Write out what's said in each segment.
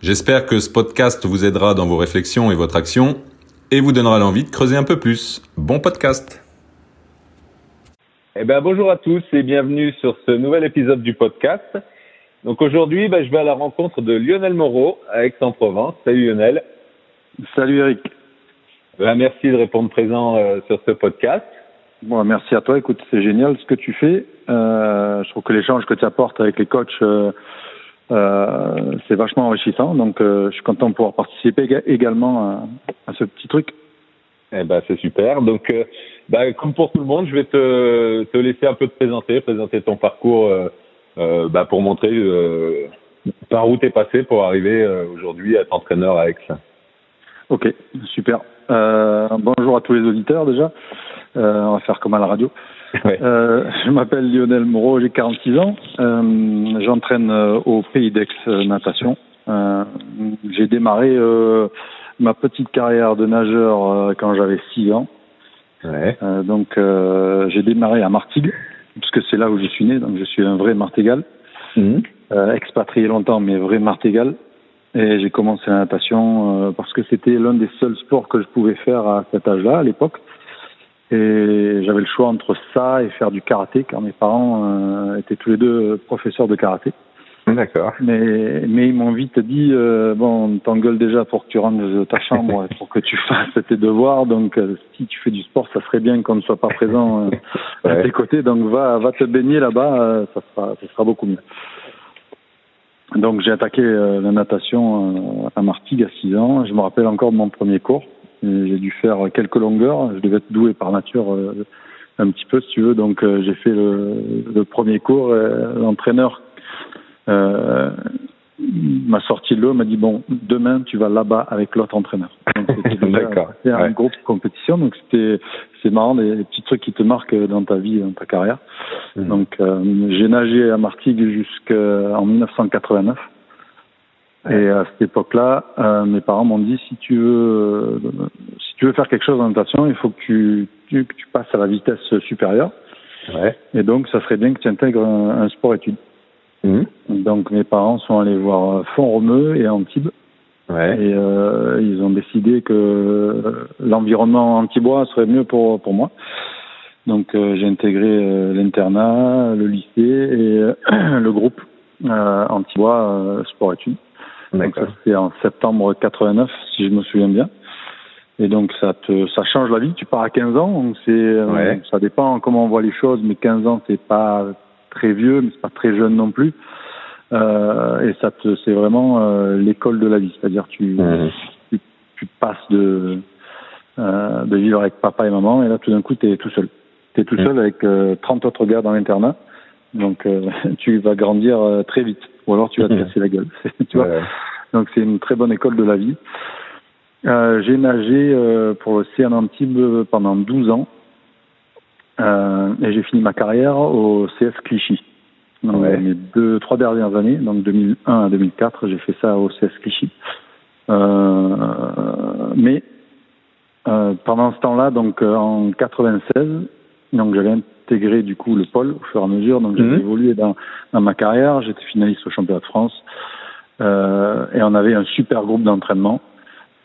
J'espère que ce podcast vous aidera dans vos réflexions et votre action et vous donnera l'envie de creuser un peu plus. Bon podcast. Eh ben, bonjour à tous et bienvenue sur ce nouvel épisode du podcast. Donc aujourd'hui, ben, je vais à la rencontre de Lionel Moreau à Aix-en-Provence. Salut Lionel. Salut Eric. Ben, merci de répondre présent euh, sur ce podcast. Bon, merci à toi. Écoute, c'est génial ce que tu fais. Euh, je trouve que l'échange que tu apportes avec les coachs, euh, euh c'est vachement enrichissant. Donc, euh, je suis content de pouvoir participer également à, à ce petit truc. Eh ben, c'est super. Donc, euh, ben, comme pour tout le monde, je vais te, te laisser un peu te présenter, présenter ton parcours ben, pour montrer par où tu es passé pour arriver aujourd'hui à être entraîneur à Aix. Ok, super. bonjour à tous les auditeurs déjà. Euh, on va faire comme à la radio. Ouais. Euh, je m'appelle Lionel Moreau, j'ai 46 ans. Euh, J'entraîne euh, au Pays d'Aix natation. Euh, j'ai démarré ma petite carrière de nageur quand j'avais 6 ans. Ouais. donc j'ai démarré à Martigues, parce que c'est là où je suis né, donc je suis un vrai Martégal. Mmh. expatrié longtemps, mais vrai Martégal. Et j'ai commencé la natation parce que c'était l'un des seuls sports que je pouvais faire à cet âge-là, à l'époque. Et j'avais le choix entre ça et faire du karaté, car mes parents euh, étaient tous les deux professeurs de karaté. D'accord. Mais, mais ils m'ont vite dit euh, bon, on t'engueule déjà pour que tu rentres de ta chambre, pour que tu fasses tes devoirs. Donc, euh, si tu fais du sport, ça serait bien qu'on ne soit pas présent euh, Ouais. à tes côtés. Donc, va, va te baigner là-bas, euh, ça sera, ça sera beaucoup mieux. Donc, j'ai attaqué la natation à Martigues à 6 ans. Je me rappelle encore de mon premier cours. J'ai dû faire quelques longueurs. Je devais être doué par nature euh, un petit peu, si tu veux. Donc, euh, j'ai fait le, le premier cours. L'entraîneur euh, m'a sorti de l'eau, m'a dit bon, demain tu vas là-bas avec l'autre entraîneur. C'était un Ouais. groupe compétition, donc c'était c'est marrant des, des petits trucs qui te marquent dans ta vie, dans ta carrière. Mmh. Donc euh, j'ai nagé à Martigues jusqu'en 1989. Et à cette époque-là, euh, mes parents m'ont dit si tu veux euh, si tu veux faire quelque chose en natation, il faut que tu, tu, que tu passes à la vitesse supérieure. Ouais. Et donc ça serait bien que tu intègres un, un sport études. Mmh. Donc mes parents sont allés voir Font-Romeu et Antibes Ouais. et euh, ils ont décidé que l'environnement antibois serait mieux pour pour moi. Donc euh, j'ai intégré euh, l'internat, le lycée et euh, le groupe euh, antibois euh, sport études. Donc ça D'accord. c'était en septembre 89 si je me souviens bien. Et donc ça te ça change la vie. Tu pars à 15 ans, donc c'est euh, Ouais. ça dépend comment on voit les choses, mais 15 ans c'est pas très vieux, mais c'est pas très jeune non plus. Euh, et ça te c'est vraiment euh, l'école de la vie, c'est-à-dire tu Mmh. tu, tu passes de euh, de vivre avec papa et maman et là tout d'un coup tu es tout seul. Tu es tout seul avec euh, 30 autres gars dans l'internat. Donc euh, tu vas grandir euh, très vite ou alors tu vas te casser la gueule. tu vois. Ouais. Donc c'est une très bonne école de la vie. Euh, j'ai nagé euh, pour le CN Antibes pendant 12 ans euh, et j'ai fini ma carrière au CS Clichy. Donc Ouais. mes deux, trois dernières années, donc 2001 à 2004, j'ai fait ça au CS Clichy. Euh, mais euh, pendant ce temps-là, donc euh, en 96, donc j'avais intégré du coup le pôle au fur et à mesure, donc j'avais Mhm. évolué dans, dans ma carrière, j'étais finaliste au championnat de France. Euh, et on avait un super groupe d'entraînement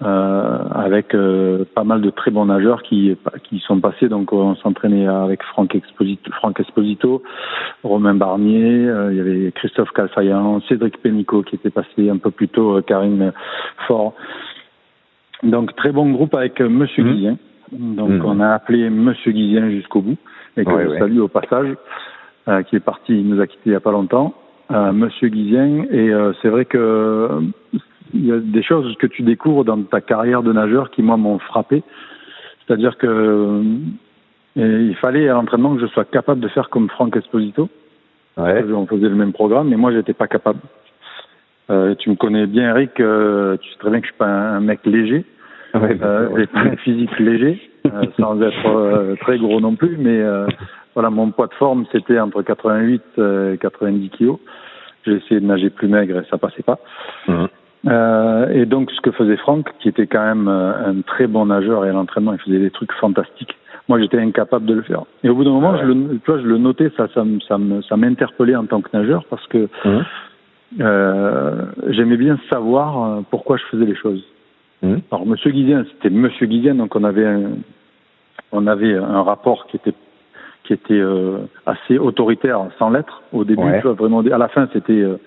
euh, avec euh, pas mal de très bons nageurs qui qui sont passés. Donc on s'entraînait avec Franck Exposito, Franck Esposito, Romain Barnier, il y avait Christophe Calfayan, Cédric Pénicaud qui était passé un peu plus tôt, Karine Fort. Donc très bon groupe avec Monsieur. Guizien. Donc Mhm. on a appelé Monsieur Guizien jusqu'au bout et que Ouais, je ouais. salue au passage, euh, qui est parti, il nous a quittés il y a pas longtemps. Euh, Monsieur Guizien et euh, c'est vrai que euh, il y a des choses que tu découvres dans ta carrière de nageur qui moi m'ont frappé. C'est-à-dire que euh, il fallait à l'entraînement que je sois capable de faire comme Franck Esposito. Ouais. On faisait le même programme, mais moi j'étais pas capable. Euh, tu me connais bien, Eric. euh, tu sais très bien que je suis pas un, mec léger. j'ai pas un physique léger, sans être très gros non plus, mais voilà, mon poids de forme c'était entre 88 et 90 kilos. J'ai essayé de nager plus maigre et ça passait pas. Mhm. Euh, et donc, ce que faisait Franck, qui était quand même un très bon nageur et à l'entraînement, il faisait des trucs fantastiques. Moi, j'étais incapable de le faire. Et au bout d'un moment, je, le, tu vois, je le notais, ça, ça, ça, ça m'interpellait en tant que nageur parce que mhm. euh, j'aimais bien savoir euh, pourquoi je faisais les choses. Mmh. Alors, Monsieur Guizien, c'était Monsieur Guizien, donc on avait un, on avait un rapport qui était qui était euh, assez autoritaire, sans lettres. Au début, tu vois, vraiment, à la fin, c'était euh,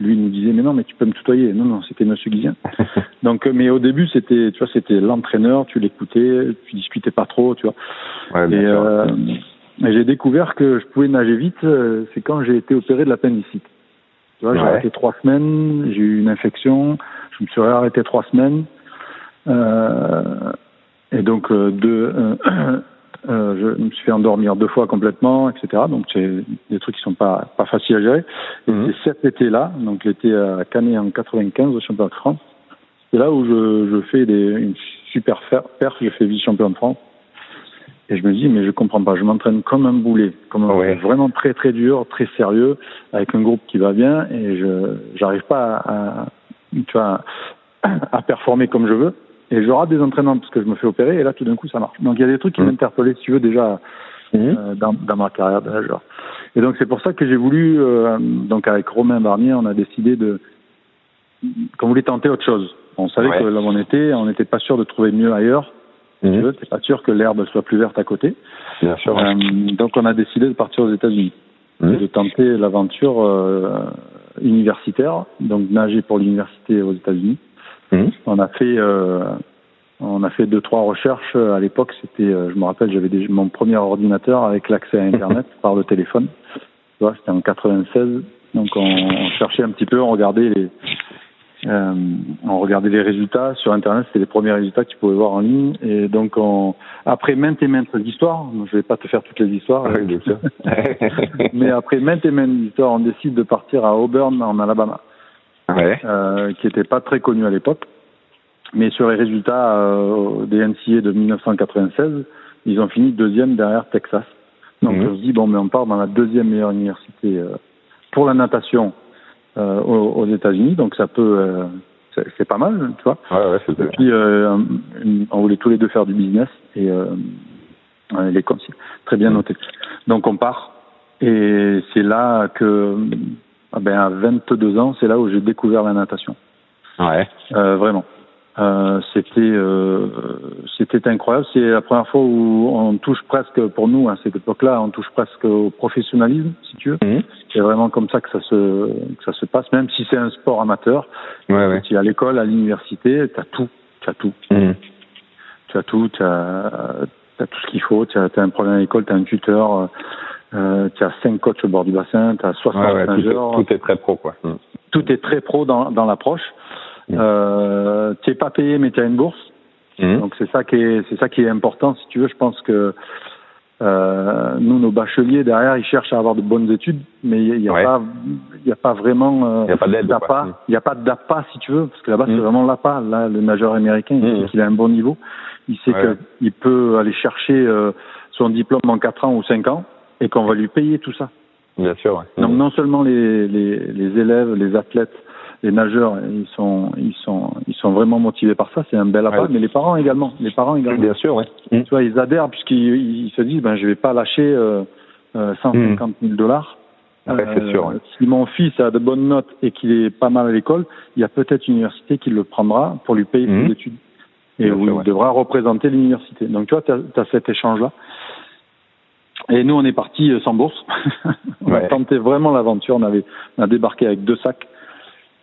lui nous disait mais non mais tu peux me tutoyer. Non non c'était Monsieur Guizien. Donc euh, mais au début c'était tu vois c'était l'entraîneur tu l'écoutais tu discutais pas trop tu vois. Et, euh, et j'ai découvert que je pouvais nager vite euh, c'est quand j'ai été opéré de l'appendicite. Tu vois j'ai arrêté trois semaines j'ai eu une infection je me suis arrêté trois semaines euh, et donc deux euh, je me suis fait endormir deux fois complètement, etc. Donc c'est des trucs qui sont pas pas faciles à gérer. Et mhm. c'est cet été-là, donc l'été à Canet en 95 au championnat de France. C'est là où je, je fais des, une super perf, je fais vice-champion de France. Et je me dis, mais je comprends pas, je m'entraîne comme un boulet, comme un, vraiment très très dur, très sérieux, avec un groupe qui va bien, et je j'arrive pas à, tu vois, à performer comme je veux et je rate des entraînements parce que je me fais opérer et là tout d'un coup ça marche. Donc il y a des trucs qui mmh. m'interpellaient si tu veux déjà mmh. euh, dans, dans, ma carrière de nageur. Et donc c'est pour ça que j'ai voulu euh, donc avec Romain Barnier on a décidé de qu'on voulait tenter autre chose. On savait que là où on était, on n'était pas sûr de trouver mieux ailleurs. Mmh. Tu veux, pas sûr que l'herbe soit plus verte à côté. Bien sûr. Euh, donc on a décidé de partir aux États-Unis mmh. et de tenter l'aventure euh, universitaire, donc nager pour l'université aux États-Unis. Mmh. On a fait euh, on a fait deux trois recherches à l'époque. C'était, euh, je me rappelle, j'avais mon premier ordinateur avec l'accès à Internet par le téléphone. Tu vois, c'était en 96. Donc on, cherchait un petit peu, on regardait les euh, on regardait les résultats sur Internet. C'était les premiers résultats que tu pouvais voir en ligne. Et donc on, après maintes et maintes histoires, je vais pas te faire toutes les histoires, mais après maintes et maintes histoires, on décide de partir à Auburn en Alabama euh, qui n'était pas très connu à l'époque. Mais sur les résultats euh, des NCA de 1996, ils ont fini deuxième derrière Texas. Donc mhm. on se dit bon, mais on part dans la deuxième meilleure université euh, pour la natation euh, aux, aux États-Unis. Donc ça peut, euh, c'est pas mal, tu vois. Ouais, ouais, et puis on voulait tous les deux faire du business et les comme très bien noté. Donc on part et c'est là que ah ben, à 22 ans, c'est là où j'ai découvert la natation. Ouais. Euh, vraiment. Euh, c'était euh, c'était incroyable. C'est la première fois où on touche presque, pour nous, à cette époque-là, on touche presque au professionnalisme, si tu veux. Mhm. C'est vraiment comme ça que ça se que ça se passe, même si c'est un sport amateur. Ouais, ouais. Tu es à l'école, à l'université, tu as tout, tu as tout. Mhm. Tu as tout, tu as, tout ce qu'il faut. Tu as, un problème à l'école, tu as un tuteur. Euh, tu as cinq coachs au bord du bassin, tu as 60 ouais, tout, est, très pro, quoi. Mm. Tout est très pro dans, dans l'approche. Mm. Euh, tu n'es pas payé, mais tu as une bourse. Mm. Donc c'est ça qui est c'est ça qui est important. Si tu veux, je pense que euh, nous, nos bacheliers derrière, ils cherchent à avoir de bonnes études, mais il n'y a, pas, il a pas vraiment. Il. Il n'y a pas d'APA, si tu veux, parce que là-bas, c'est vraiment l'APA. Là, le nageur américain, il sait qu'il a un bon niveau. Il sait qu'il peut aller chercher euh, son diplôme en 4 ans ou 5 ans et qu'on va lui payer tout ça. Bien sûr. Ouais. Donc non seulement les, les, les, élèves, les athlètes, les nageurs, ils sont ils sont ils sont vraiment motivés par ça, c'est un bel appât, mais les parents également, les parents également. Bien sûr, ouais. Tu vois, ils adhèrent puisqu'ils ils se disent ben je vais pas lâcher euh, 150 000 dollars. Ouais, c'est sûr. Si mon fils a de bonnes notes et qu'il est pas mal à l'école, il y a peut-être une université qui le prendra pour lui payer ses études et où il devra représenter l'université. Donc tu vois, tu as, as, cet échange-là. Et nous, on est parti euh, sans bourse. on a tenté vraiment l'aventure. On avait, on a débarqué avec deux sacs.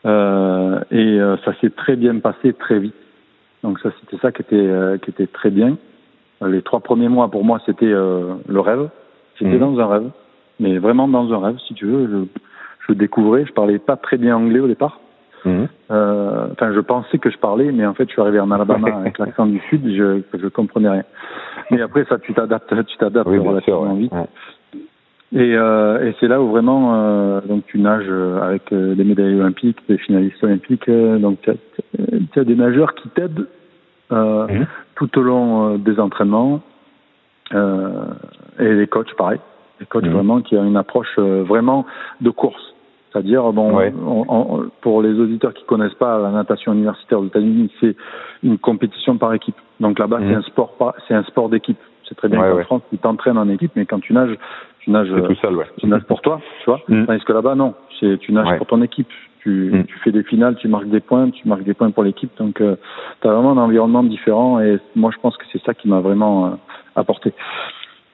Euh, et euh, ça s'est très bien passé très vite. Donc ça, c'était ça qui était, euh, qui était très bien. Les trois premiers mois, pour moi, c'était le rêve. J'étais mmh. dans un rêve, mais vraiment dans un rêve, si tu veux. Je, je découvrais. Je parlais pas très bien anglais au départ. Mmh. Enfin, je pensais que je parlais, mais en fait, je suis arrivé en Alabama avec l'accent du sud. Je, je comprenais rien. Mais après, ça, tu t'adaptes, tu t'adaptes relativement vite. Et, euh, et c'est là où vraiment, euh, donc tu nages euh, avec des médailles olympiques, des finalistes olympiques. donc tu as, as, des nageurs qui t'aident euh, mhm. tout au long euh, des entraînements. Euh, et les coachs, pareil. Les coachs mhm. vraiment qui ont une approche vraiment de course. C'est-à-dire, bon, pour les auditeurs qui connaissent pas la natation universitaire aux États-Unis, c'est une compétition par équipe. Donc là-bas, c'est mhm. un sport, c'est un sport d'équipe. C'est très bien qu'en France, tu t'entraînes en équipe, mais quand tu nages, tu nages, tout seul, ouais. tu nages pour toi, tu vois. Tandis que là-bas, non, c'est tu nages pour ton équipe. Tu, tu, fais des finales, tu marques des points, tu marques des points pour l'équipe. Donc, euh, tu as vraiment un environnement différent et moi, je pense que c'est ça qui m'a vraiment euh, apporté.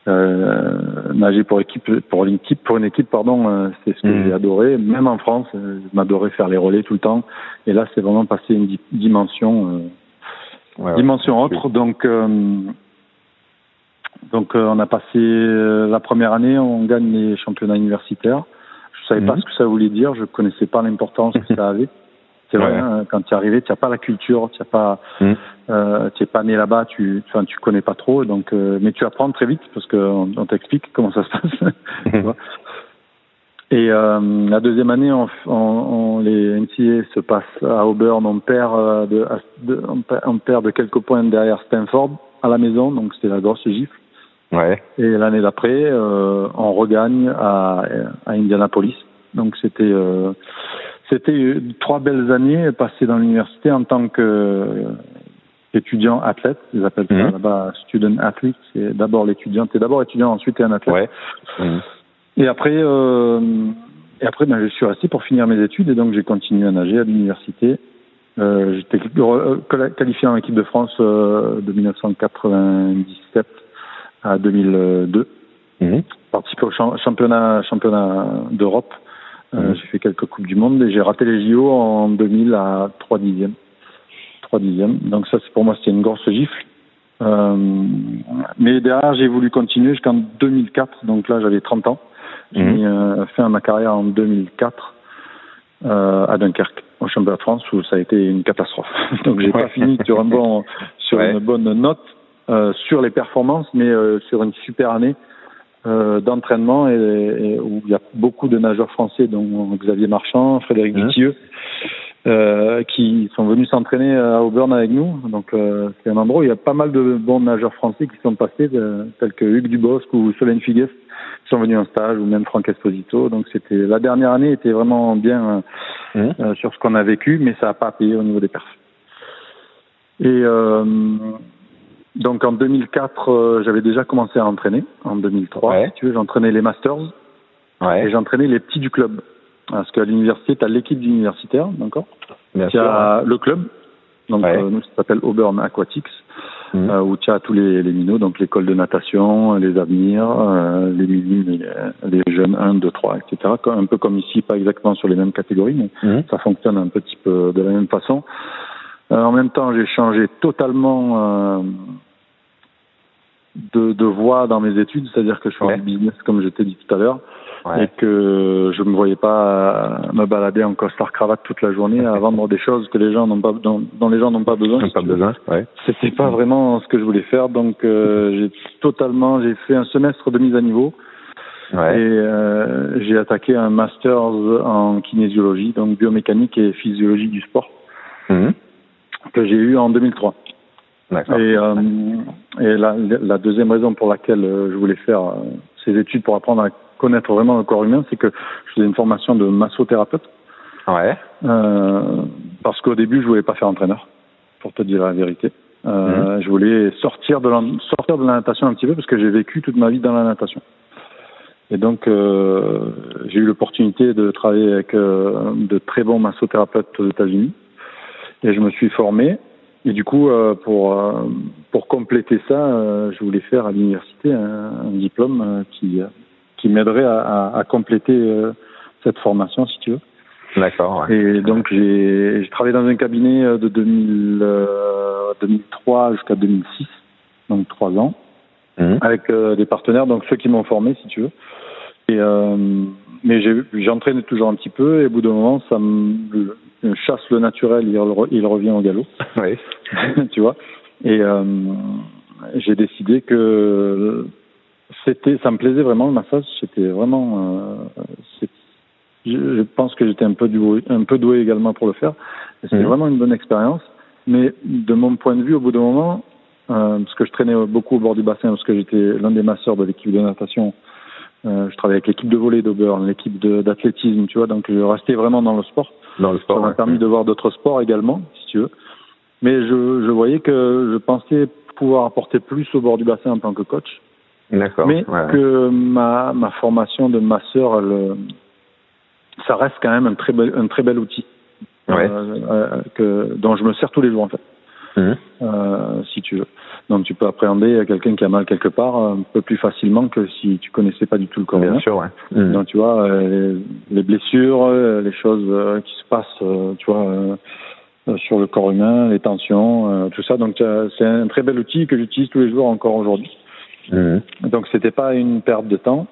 Euh, nager pour équipe, pour une équipe, pour une équipe, pardon, euh, c'est ce que mm. j'ai adoré. Même en France, euh, je m'adorais faire les relais tout le temps. Et là, c'est vraiment passé une dimension, ouais, dimension autre. Donc, donc, on a passé la première année, on gagne les championnats universitaires. Je savais pas mhm. ce que ça voulait dire, je connaissais pas l'importance que ça avait. C'est vrai, hein, quand tu es arrivé, tu n'as pas la culture, tu pas, mhm. euh, es pas né là-bas, tu, enfin, tu connais pas trop, donc, euh, mais tu apprends très vite parce qu'on on, t'explique comment ça se passe. Et euh, la deuxième année, on, on, les NCA se passent à Auburn, on perd, de, de, on perd de quelques points derrière Stanford à la maison, donc c'était la grosse gifle. Ouais. Et l'année d'après, euh, on regagne à, à Indianapolis. Donc c'était euh, c'était trois belles années passées dans l'université en tant que étudiant athlète. Ils appellent ça mhm. là-bas student athlete. C'est d'abord l'étudiant. T'es d'abord étudiant, ensuite t'es un athlète. Ouais. Mhm. Et après, euh, et après, ben, je suis resté pour finir mes études et donc j'ai continué à nager à l'université. Euh, J'étais euh, qualifié en équipe de France euh, de 1997 à 2002. Mmh. Participé au championnat, championnat d'Europe. Euh, mhm. j'ai fait quelques Coupes du Monde et j'ai raté les JO en 2000 à 3 dixièmes. 3 dixièmes. Donc ça, c'est pour moi, c'était une grosse gifle. Euh, mais derrière, j'ai voulu continuer jusqu'en 2004. Donc là, j'avais 30 ans. J'ai mmh. euh, fait ma carrière en 2004 euh, à Dunkerque, au championnat de France, où ça a été une catastrophe. donc j'ai pas fini sur un bon, sur une bonne note. Euh, sur les performances, mais euh, sur une super année euh, d'entraînement et, où il y a beaucoup de nageurs français, dont Xavier Marchand, Frédéric mmh. euh, qui sont venus s'entraîner à Auburn avec nous. Donc c'est un endroit où il y a pas mal de bons nageurs français qui sont passés, tels que Hugues Dubosc ou Solène Figues, qui sont venus en stage, ou même Franck Esposito. Donc c'était la dernière année était vraiment bien mmh. sur ce qu'on a vécu, mais ça n'a pas payé au niveau des perfs. Et donc en 2004, euh, j'avais déjà commencé à entraîner. En 2003, si tu veux, j'entraînais les masters ouais. et j'entraînais les petits du club. Parce qu'à l'université, tu as l'équipe d'universitaire, d'accord? Tu as le club, donc euh, nous ça s'appelle Auburn Aquatics, mmh. euh, où tu as tous les, les minots, donc l'école de natation, les avenirs, euh, les minimes, les, les, jeunes 1, 2, 3, etc. Un peu comme ici, pas exactement sur les mêmes catégories, mais mmh. ça fonctionne un petit peu de la même façon. En même temps, j'ai changé totalement de, de voie dans mes études, c'est-à-dire que je suis en business comme je t'ai dit tout à l'heure, et que je me voyais pas me balader en costard cravate toute la journée à vendre des choses que les gens n'ont pas dont, les gens n'ont pas besoin. pas besoin. Ouais. C'était pas vraiment ce que je voulais faire, donc euh, j'ai totalement j'ai fait un semestre de mise à niveau. Ouais. Et euh, j'ai attaqué un master en kinésiologie, donc biomécanique et physiologie du sport, mmh. Que j'ai eu en 2003. Et, euh, et la, la, deuxième raison pour laquelle euh, je voulais faire euh, ces études pour apprendre à connaître vraiment le corps humain, c'est que je faisais une formation de massothérapeute. Ouais. Euh, parce qu'au début, je voulais pas faire entraîneur, pour te dire la vérité. Euh, mhm. Je voulais sortir de, la, sortir de la natation un petit peu parce que j'ai vécu toute ma vie dans la natation. Et donc, euh, j'ai eu l'opportunité de travailler avec euh, de très bons massothérapeutes aux États-Unis. Et je me suis formé et du coup, euh, pour euh, pour compléter ça, euh, je voulais faire à l'université un, un, diplôme qui qui m'aiderait à, à, compléter cette formation, si tu veux. D'accord. Ouais. Et donc j'ai travaillé dans un cabinet de 2000, 2003 jusqu'à 2006, donc trois ans, mmh. avec des partenaires, donc ceux qui m'ont formé, si tu veux. Et mais j'entraînais toujours un petit peu et au bout d'un moment, ça me chasse le naturel, il, il revient au galop. Oui. tu vois. Et euh, j'ai décidé que c'était, ça me plaisait vraiment le massage. C'était vraiment, euh, je, pense que j'étais un peu doué, un peu doué également pour le faire. C'était mhm. vraiment une bonne expérience. Mais de mon point de vue, au bout d'un moment, euh, parce que je traînais beaucoup au bord du bassin, parce que j'étais l'un des masseurs de l'équipe de natation. Euh, je travaillais avec l'équipe de volley d'Auburn, l'équipe d'athlétisme, tu vois. Donc je restais vraiment dans le sport. Dans le sport. Ça m'a permis de voir d'autres sports également, si tu veux. Mais je, je voyais que je pensais pouvoir apporter plus au bord du bassin en tant que coach. D'accord. Mais que ma, ma formation de masseur, elle, ça reste quand même un très bel, un très bel outil. Ouais. Euh, euh, que, dont je me sers tous les jours en fait. Mhm. Euh, si tu veux. Donc tu peux appréhender quelqu'un qui a mal quelque part un peu plus facilement que si tu connaissais pas du tout le corps Bien sûr, ouais. Mhm. Donc tu vois euh, les, les blessures, euh, les choses euh, qui se passent, tu vois, sur le corps humain, les tensions, euh, tout ça. Donc c'est un très bel outil que j'utilise tous les jours encore aujourd'hui. Mhm. Donc c'était pas une perte de temps.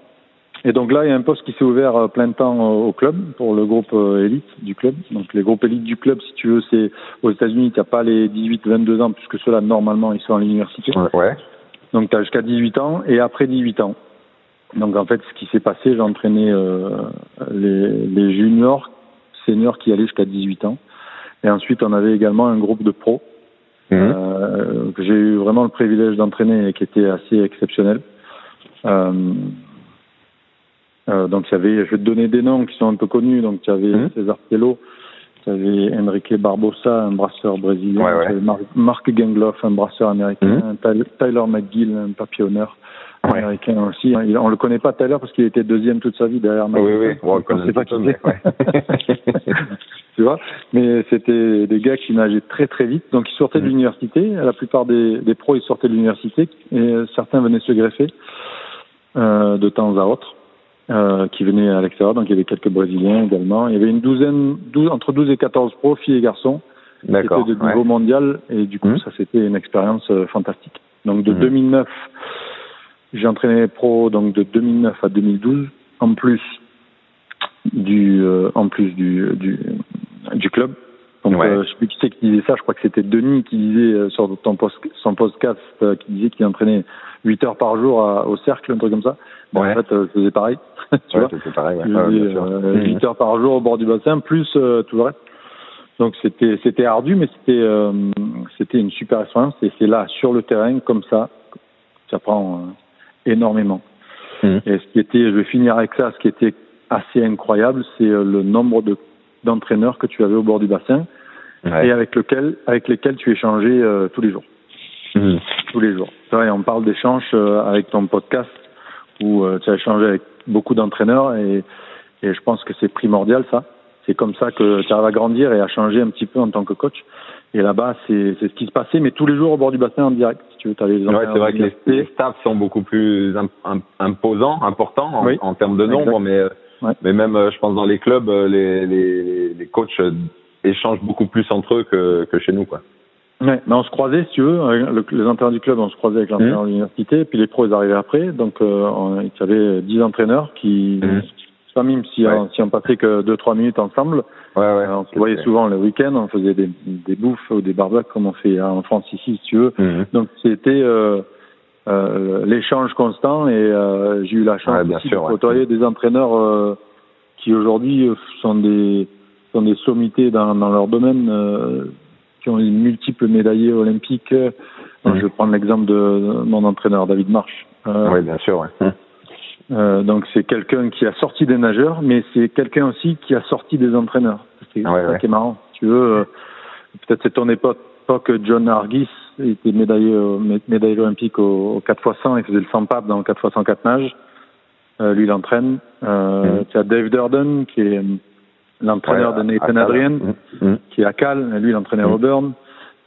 Et donc là, il y a un poste qui s'est ouvert euh, plein temps euh, au club pour le groupe euh, élite du club. Donc les groupes élites du club, si tu veux, c'est aux États-Unis, tu n'as pas les 18-22 ans puisque ceux-là normalement ils sont à l'université. Ouais. Donc tu as jusqu'à 18 ans et après 18 ans. Donc en fait, ce qui s'est passé, j'ai entraîné euh, les, les juniors, seniors qui allaient jusqu'à 18 ans. Et ensuite, on avait également un groupe de pros Mhm. euh, que j'ai eu vraiment le privilège d'entraîner et qui était assez exceptionnel. Euh, euh, donc il y avait, je vais te donner des noms qui sont un peu connus. Donc tu avais Mhm. César Tello, tu avais Enrique Barbosa, un brasseur brésilien, Ouais, ouais. tu avais Mar- Mark Gengloff, un brasseur américain, Mhm. Tyler, McGill, un papillonneur Ouais. américain aussi. Il- on le connaît pas Tyler parce qu'il était deuxième toute sa vie derrière Oui, Mike oui, bon, on connaît sait pas qui c'est. tu vois. Mais c'était des gars qui nageaient très très vite. Donc ils sortaient de Mhm. l'université. La plupart des, des pros ils sortaient de l'université et euh, certains venaient se greffer euh, de temps à autre, euh, qui venaient à l'extérieur. Donc il y avait quelques Brésiliens également. Il y avait une douzaine, 12, entre 12 et 14 pros, filles et garçons, qui étaient de ouais. niveau mondial. Et du coup Mhm. ça c'était une expérience euh, fantastique. Donc de Mhm. 2009, j'ai entraîné les pros donc de 2009 à 2012, en plus du euh, en plus du, du du club. Ouais. euh, je sais plus qui c'est qui disait ça, je crois que c'était Denis qui disait euh, sur ton post, son podcast euh, qui disait qu'il entraînait 8 heures par jour à- au cercle, un truc comme ça. Ben, Ouais. En fait, euh, je faisais pareil. tu Ouais, vois c'était pareil, ouais. euh, Mhm. 8 heures par jour au bord du bassin, plus euh, tout le reste. Donc c'était c'était ardu, mais c'était euh, c'était une super expérience. Et c'est là, sur le terrain, comme ça, ça prend euh, énormément. Mhm. Et ce qui était, je vais finir avec ça, ce qui était assez incroyable, c'est euh, le nombre de d'entraîneurs que tu avais au bord du bassin Ouais. et avec lequel avec lesquels tu échangeais euh, tous les jours, Mhm. tous les jours. Vois, et on parle d'échanges euh, avec ton podcast où euh, tu as échangé avec beaucoup d'entraîneurs et, et je pense que c'est primordial ça. C'est comme ça que tu arrives à grandir et à changer un petit peu en tant que coach. Et là-bas, c'est c'est ce qui se passait, mais tous les jours au bord du bassin en direct. Si tu veux, avais les Ouais, c'est vrai que les, les staffs sont beaucoup plus im- im- imposants, importants en, Oui. en termes de nombre, mais, euh, Ouais. mais même, euh, je pense, dans les clubs, les, les, les coachs échangent beaucoup plus entre eux que, que chez nous, quoi. Ouais, mais on se croisait, si tu veux, le- les entraîneurs du club, on se croisait avec l'entraîneur de l'université, puis les pros, ils arrivaient après. Donc, euh, on, il y avait 10 entraîneurs qui, c'est pas même si, Ouais. on, si on passait que 2-3 minutes ensemble, Ouais, ouais. euh, on se voyait souvent le week-end, on faisait des, des bouffes ou des barbecues comme on fait en France ici, si tu veux. Mhm. Donc, c'était euh, euh, l'échange constant et euh, j'ai eu la chance aussi sûr, de côtoyer des entraîneurs euh, qui aujourd'hui sont des sont des sommités dans, dans leur domaine, euh, qui ont une multiples médaillés olympiques. Mhm. Je vais prendre l'exemple de mon entraîneur David March. Euh, Oui, bien sûr, ouais. Mhm. euh, donc c'est quelqu'un qui a sorti des nageurs, mais c'est quelqu'un aussi qui a sorti des entraîneurs. C'est Ouais, ça ouais. qui est marrant. Tu veux, euh, peut-être c'est ton époque, John Hargis, était médaillé, médaillé olympique au, au 4 x 100, il faisait le 100 pape dans le 4 x 104 nage. Euh, lui, il entraîne. Euh, Mhm. Tu as Dave Durden, qui est l'entraîneur Ouais, de Nathan Adrian, Mhm. Mhm. qui est à Cal. Lui, il entraînait à Mhm. Auburn.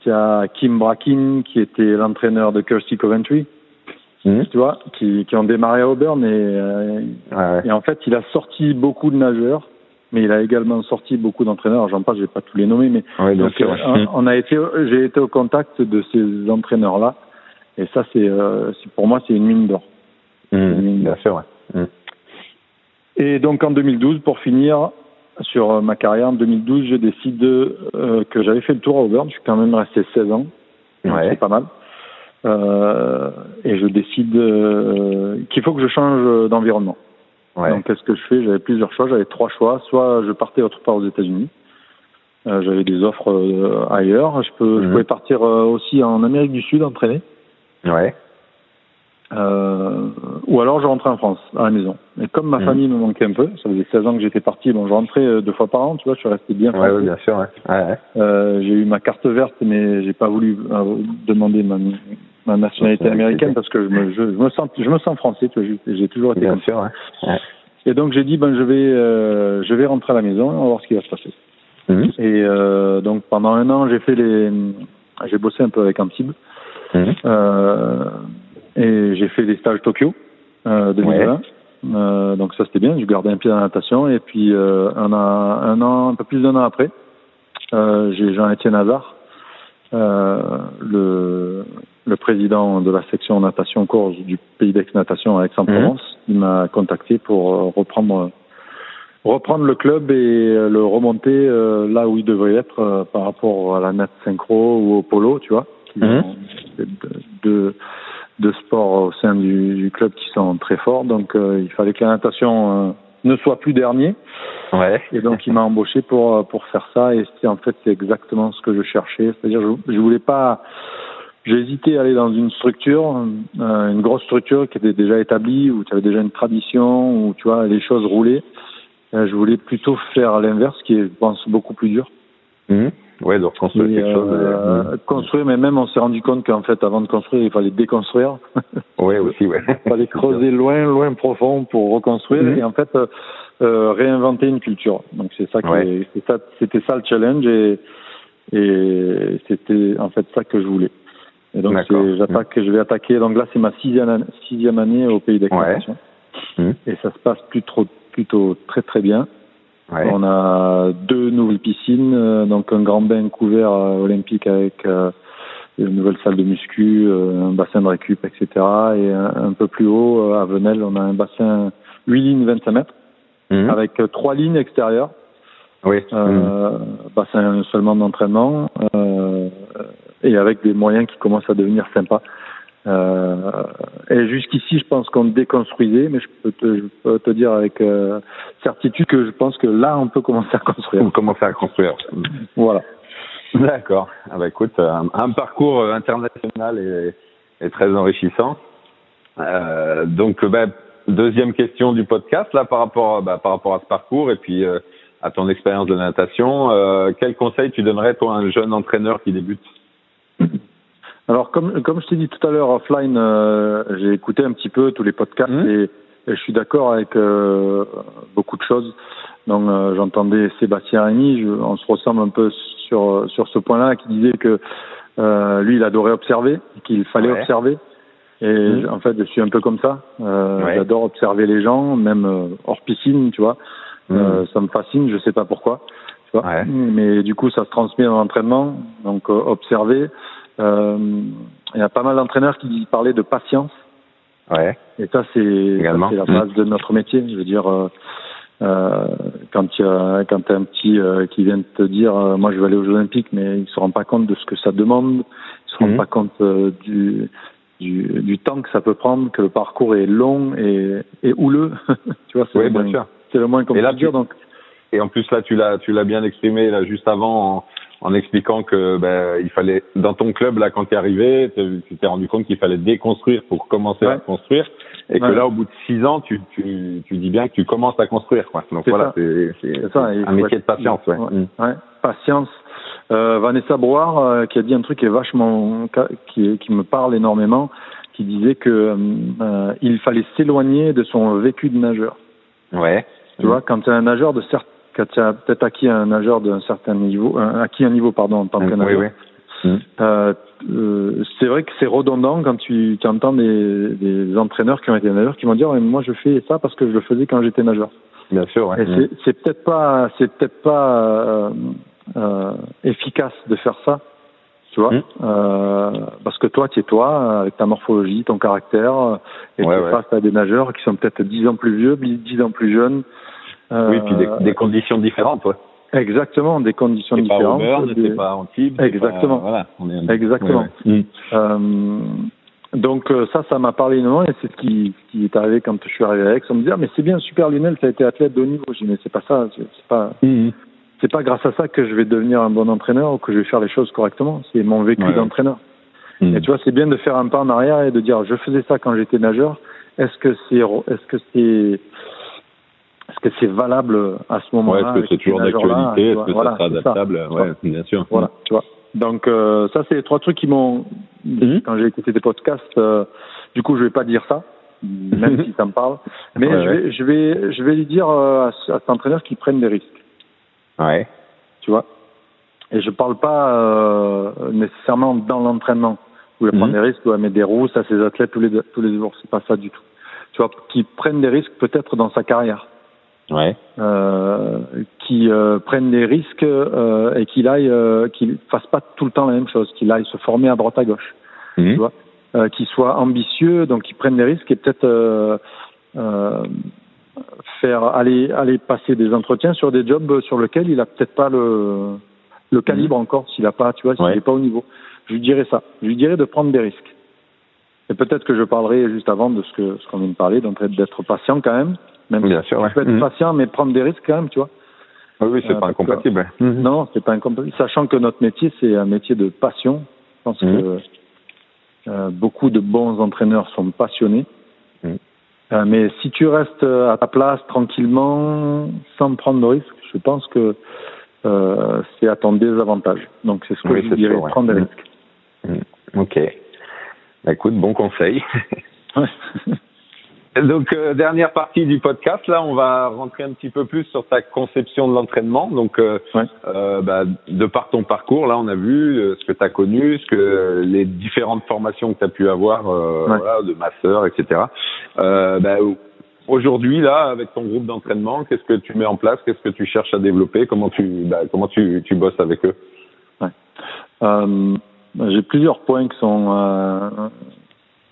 Tu as Kim Bracken, qui était l'entraîneur de Kirsty Coventry, Mhm. tu vois, qui, qui ont démarré à Auburn et euh, Ouais, et en fait, il a sorti beaucoup de nageurs, mais il a également sorti beaucoup d'entraîneurs. J'en passe, je vais pas tous les nommer, mais Ouais, donc, euh, on a été, j'ai été au contact de ces entraîneurs-là, et ça, c'est, euh, pour moi, c'est une mine d'or. Mhm. Bien sûr, ouais. Et donc en 2012, pour finir sur euh, ma carrière, en 2012, je décide euh, que j'avais fait le tour à Auburn. Je suis quand même resté 16 ans, Ouais. c'est pas mal. Euh, et je décide euh, qu'il faut que je change d'environnement. Ouais. Donc, qu'est-ce que je fais? J'avais plusieurs choix. J'avais trois choix. Soit je partais autre part aux États-Unis, Euh, J'avais des offres ailleurs. Je, peux, je Mhm. pouvais partir aussi en Amérique du Sud entraîner. Ouais. Euh, ou alors je rentrais en France, à la maison. Et comme ma Mhm. famille me manquait un peu, ça faisait 16 ans que j'étais parti, bon, je rentrais euh, deux fois par an, tu vois, je suis resté bien Ouais, français. ouais, bien sûr, ouais. Euh, j'ai eu ma carte verte, mais j'ai pas voulu euh, demander ma, ma nationalité américaine parce que je me, je, je me sens, je me sens français, tu vois, j'ai- toujours été Bien comme ça. sûr, ouais. ouais. Et donc j'ai dit, ben je vais, euh, je vais rentrer à la maison, on va voir ce qui va se passer. Mhm. Et euh, donc pendant un an, j'ai fait les, j'ai bossé un peu avec Antibes. Mhm. Euh, et j'ai fait des stages Tokyo euh, 2020. Euh, donc ça c'était bien, j'ai gardé un pied dans la natation. Et puis euh, un, an, un an, un peu plus d'un an après, euh, j'ai Jean-Étienne Hazard, euh, le, le président de la section natation course du pays d'Aix-Natation à Aix-en-Provence, il m'a contacté pour euh, reprendre reprendre le club et euh, le remonter là où il devrait être euh, par rapport à la net synchro ou au polo, tu vois. De, sports au sein du, du club qui sont très forts. Donc euh, il fallait que la natation euh, ne soit plus dernier. Ouais. Et donc il m'a embauché pour euh, pour faire ça. Et en fait c'est exactement ce que je cherchais. C'est-à-dire je, je voulais pas. J'ai hésité à aller dans une structure, euh, une grosse structure qui était déjà établie, où tu avais déjà une tradition, où tu vois les choses roulaient. Euh, je voulais plutôt faire l'inverse, qui est, je pense, beaucoup plus dur. Mhm. Ouais, de reconstruire Et, quelque chose. euh, euh, construire, mais même on s'est rendu compte qu'en fait, avant de construire, il fallait déconstruire. Ouais, aussi, ouais. il fallait creuser loin, loin profond pour reconstruire Mhm. et en fait euh, euh, réinventer une culture. Donc c'est ça Ouais. c'est ça, c'était ça le challenge et, et c'était en fait ça que je voulais. Et donc j'attaque, je vais attaquer. Donc là c'est ma sixième année, sixième année au pays d'exploitation et ça se passe plutôt plutôt très très bien. Ouais. On a deux nouvelles piscines, euh, donc un grand bain couvert euh, olympique avec euh, une nouvelle salle de muscu, euh, un bassin de récup, etc. Et un, peu plus haut, euh, à Venelle, on a un bassin 8 lignes 25 mètres, Mhm. avec trois lignes extérieures, Oui. Euh, bassin seulement d'entraînement, euh, et avec des moyens qui commencent à devenir sympas. Euh, et jusqu'ici, je pense qu'on déconstruisait, mais je peux te, je peux te dire avec euh, certitude que je pense que là, on peut commencer à construire. Vous commencez à construire. Voilà. D'accord. Ah bah écoute, un, un parcours euh, international et, et très enrichissant. Euh, donc, bah, deuxième question du podcast là par rapport, bah, par rapport à ce parcours et puis euh, à ton expérience de natation. Euh, quel conseil tu donnerais toi à un jeune entraîneur qui débute? Alors, comme, comme je t'ai dit tout à l'heure offline, euh, j'ai écouté un petit peu tous les podcasts Mhm. et, et je suis d'accord avec euh, beaucoup de choses. Donc, euh, j'entendais Sébastien Rémy, je- on se ressemble un peu sur, sur ce point-là, qui disait que euh, lui, il adorait observer, qu'il fallait Ouais. observer. Et je- en fait, je suis un peu comme ça. Euh, Ouais. J'adore observer les gens, même euh, hors piscine, tu vois. Euh, ça me fascine, je sais pas pourquoi. Tu vois. Ouais. Mais du coup, ça se transmet dans l'entraînement. Donc, observer. Euh, Il y a pas mal d'entraîneurs qui parlaient de patience. Ouais. Et ça, c'est la base de notre métier. Je veux dire, euh, euh, quand tu as quand t'as un petit euh, qui vient de te dire, euh, moi, je vais aller aux Jeux Olympiques, mais il se rend pas compte de ce que ça demande. Il se rend Mhm. pas compte du, du du temps que ça peut prendre, que le parcours est long et, et houleux. tu vois, c'est Oui, le moins- le qu'on dire. Donc, Et en plus là, tu l'as, tu l'as bien exprimé là juste avant en, en expliquant que ben, il fallait dans ton club là quand tu es arrivé, tu t'es rendu compte qu'il fallait déconstruire pour commencer à construire, et que là au bout de six ans, tu, tu, tu dis bien que tu commences à construire quoi. Donc voilà, c'est, un métier de patience, ouais. ouais. Mm. Patience. Euh, Vanessa Brouard, euh, qui a dit un truc qui est vachement, qui, qui me parle énormément, qui disait que euh, il fallait s'éloigner de son vécu de nageur. Ouais. Tu vois, quand tu es un nageur de certes, quand tu as peut-être acquis un nageur d'un certain niveau, un, acquis un niveau pardon en tant que nageur. oui, oui. Mm. Euh, euh, c'est vrai que c'est redondant quand tu, tu entends des, des entraîneurs qui ont été nageurs qui vont dire Ouais, moi je fais ça parce que je le faisais quand j'étais nageur. Bien sûr, ouais. Et Mm. c'est- c'est peut-être pas, c'est peut-être pas euh, euh, efficace de faire ça, tu vois, Mm. euh, parce que toi, tu es toi, avec ta morphologie, ton caractère, euh, et Ouais, tu es ouais. face à des nageurs qui sont peut-être dix ans plus vieux, dix ans plus jeunes. Euh, Oui, puis des, des conditions différentes, ouais. Exactement, des conditions C'est pas différentes. Auburn, des- pas Antibes. Exactement. pas- voilà, on est. Exactement. Euh, donc euh, ça, ça m'a parlé énormément et c'est ce qui, ce qui est arrivé quand je suis arrivé à Aix. On me disait, ah, mais c'est bien, super Lionel, ça a été athlète de haut niveau. J'ai dit, mais c'est pas ça, c'est pas, Mm. c'est pas grâce à ça que je vais devenir un bon entraîneur ou que je vais faire les choses correctement. C'est mon vécu d'entraîneur. Hmm. Et tu vois, c'est bien de faire un pas en arrière et de dire, je faisais ça quand j'étais nageur. Est-ce que c'est, est-ce que c'est, que c'est valable à ce moment-là ouais, Est-ce que c'est toujours d'actualité? Est-ce que ça sera adaptable? Ouais, bien sûr. Voilà, tu vois. Donc euh, ça, c'est les trois trucs qui m'ont. Mhm. Quand j'ai écouté tes podcasts, euh, du coup, je vais pas dire ça, même si ça me parle. Mais je, vais, je vais, je vais lui dire euh, à, cet entraîneur qu'il prenne des risques. Ouais. Tu vois. Et je parle pas nécessairement dans l'entraînement où il prendre mhm. des risques, où il mettre des rousses à ses athlètes tous les tous les jours. C'est pas ça du tout. Tu vois, qu'ils prennent des risques peut-être dans sa carrière ouais. euh, qui euh, prennent des risques euh, et qu'il aille, euh, qu'il fasse pas tout le temps la même chose, qu'il aille se former à droite à gauche, mmh. tu vois, euh, qu'il soit ambitieux, donc qu'il prenne des risques et peut-être euh, faire aller aller passer des entretiens sur des jobs sur lesquels il a peut-être pas le le calibre mmh. encore, s'il a pas, tu vois, s'il n'est pas au niveau. Je lui dirais ça. Je lui dirais de prendre des risques. Et peut-être que je parlerai juste avant de ce que ce qu'on vient de parler, donc d'être patient quand même, même Bien sûr, tu peux être mmh. patient, mais prendre des risques quand même, tu vois. Oui, oui, c'est euh, pas incompatible. Que, mmh. Non, c'est pas incompatible. Sachant que notre métier, c'est un métier de passion. Je pense mmh. que euh, beaucoup de bons entraîneurs sont passionnés. Euh, mais si tu restes à ta place tranquillement, sans prendre de risques, je pense que c'est à ton désavantage. Donc c'est ce que oui, je dirais, sûr, prendre des risques. Ok. Bah, écoute, bon conseil. Donc euh, dernière partie du podcast, là, on va rentrer un petit peu plus sur ta conception de l'entraînement. Donc, euh, ouais. euh, bah, de par ton parcours, là, on a vu euh, ce que tu as connu, ce que les différentes formations que tu as pu avoir, euh, ouais. voilà, de master, etc. Bah, Aujourd'hui, là, avec ton groupe d'entraînement, qu'est-ce que tu mets en place? Qu'est-ce que tu cherches à développer? Comment tu, bah, comment tu, tu bosses avec eux? Ouais. J'ai plusieurs points qui sont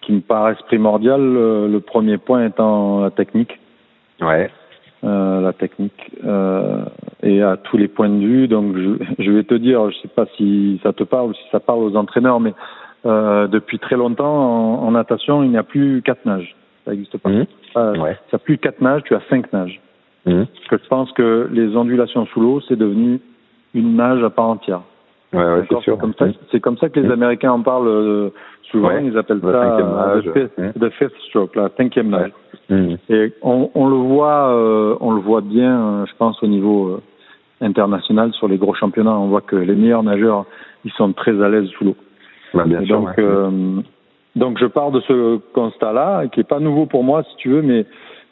qui me paraissent primordiales. Le, le, premier point étant la technique. Ouais. Euh, la technique euh, et à tous les points de vue. Donc, je, je, vais te dire, je sais pas si ça te parle ou si ça parle aux entraîneurs, mais euh, depuis très longtemps en, en natation, il n'y a plus quatre nages. Ça n'existe pas. Mmh. Euh, ouais. Ça plus quatre nages, tu as cinq nages. Mmh. Parce que je pense que les ondulations sous l'eau, c'est devenu une nage à part entière. Ouais, ouais, c'est sûr. Comme ça, c'est comme ça que les Américains en parlent euh, souvent. Ouais. Ils appellent ça euh, the, fifth, the fifth stroke, la cinquième nage. Mmh. Et on, on, le voit, euh, on le voit bien, euh, je pense, au niveau international sur les gros championnats. On voit que les meilleurs nageurs, ils sont très à l'aise sous l'eau. Bah, sûr, donc, euh, donc je pars de ce constat-là, qui est pas nouveau pour moi, si tu veux, mais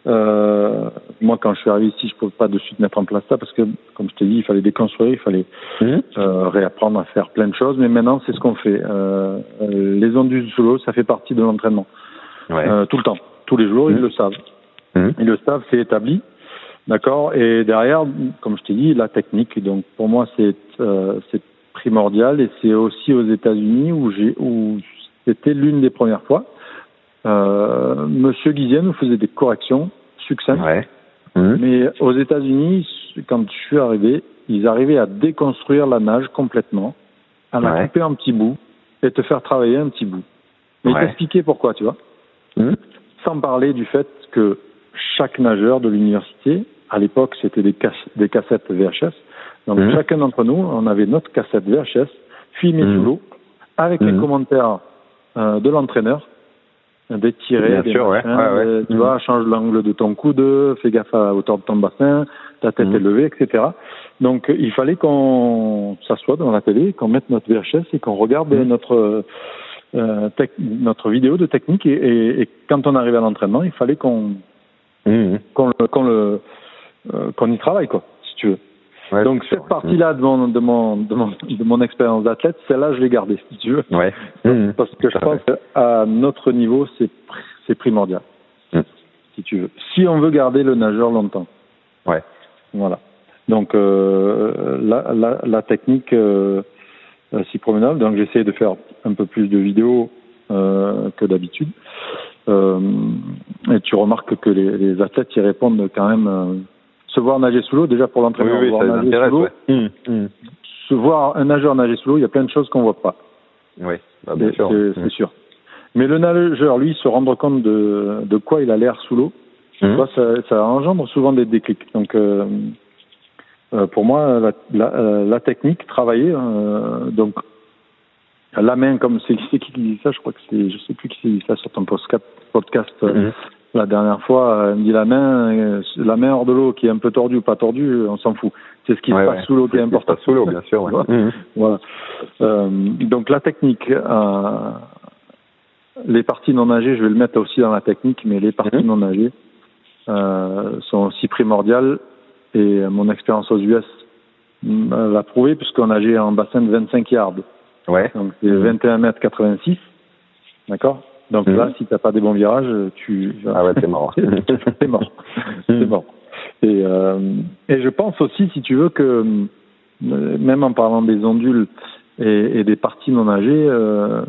euh, moi, quand je suis arrivé ici, je ne pouvais pas de suite mettre en place ça parce que, comme je t'ai dit, il fallait déconstruire, il fallait mmh. euh, réapprendre à faire plein de choses. Mais maintenant, c'est ce qu'on fait. Euh, les ondes sous l'eau, ça fait partie de l'entraînement. Ouais. Euh, tout le temps, tous les jours, mmh. ils le savent. Mmh. Ils le savent, c'est établi. D'accord? Et derrière, comme je t'ai dit, la technique. Donc, pour moi, c'est euh, primordial. Et c'est aussi aux États-Unis où j'ai où c'était l'une des premières fois euh, Monsieur Guizien nous faisait des corrections succinctes. Ouais. Mmh. Mais aux États-Unis, quand je suis arrivé, ils arrivaient à déconstruire la nage complètement, à la ouais. couper en petits bouts et te faire travailler un petit bout. Mais ouais. t'expliquer pourquoi, tu vois. Mmh. Sans parler du fait que chaque nageur de l'université, à l'époque, c'était des, cas des, cassettes VHS. Donc mmh. chacun d'entre nous, on avait notre cassette VHS filmée sous l'eau, avec les commentaires euh, de l'entraîneur d'étirer, des sûr, machins, ouais. Ouais, de, tu mmh. vois, change l'angle de ton coude, fais gaffe à la hauteur de ton bassin, ta tête mmh. est levée, etc. Donc il fallait qu'on s'assoie devant la télé, qu'on mette notre VHS et qu'on regarde mmh. notre euh, notre vidéo de technique et, et, et quand on arrivait à l'entraînement, il fallait qu'on qu'on le qu'on le euh, qu'on y travaille quoi, si tu veux. Ouais, Donc cette partie-là de mon de mon de mon de mon expérience d'athlète, celle-là je l'ai gardée si tu veux. Ouais. Mmh. Parce que je pense qu'à notre niveau c'est c'est primordial. Mmh. Si tu veux. Si on veut garder le nageur longtemps. Ouais. Voilà. Donc euh, la, la la technique euh, si promenable. Donc j'essaie de faire un peu plus de vidéos euh, que d'habitude. Euh, et tu remarques que les, les athlètes y répondent quand même euh, se voir nager sous l'eau, déjà pour l'entraînement, oui, oui, voir nager sous l'eau. Ouais. Mmh, mmh. Se voir un nageur nager sous l'eau, il y a plein de choses qu'on voit pas. Oui, bah, bien sûr. C'est mmh. sûr. Mais le nageur, lui, se rendre compte de, de quoi il a l'air sous l'eau, ça, ça engendre souvent des déclics. Donc, euh, euh, pour moi, la, la, euh, la technique, travailler, euh, donc la main, comme c'est qui qui dit ça, je crois que c'est, je sais plus qui dit ça sur ton podcast, podcast Mhm. La dernière fois, il me dit la main, la main hors de l'eau qui est un peu tordue ou pas tordue, on s'en fout. C'est ce qui Ouais, se passe ouais. sous l'eau qui est Ce qui se important. sous l'eau, bien sûr. ouais. Voilà. Mhm. Voilà. Euh, donc la technique, euh, les parties non nagées, je vais le mettre aussi dans la technique, mais les parties Mhm. non nagées euh, sont aussi primordiales. Et mon expérience aux US mm, l'a prouvé puisqu'on nageait en bassin de 25 yards. Ouais. Donc c'est Mhm. 21 mètres 86. D'accord? Donc Mhm. là, si t'as pas des bons virages, tu Ah ouais, t'es mort. c'est mort. C'est mort. Et, euh, et je pense aussi, si tu veux, que euh, même en parlant des ondules et, et des parties non nagées, euh,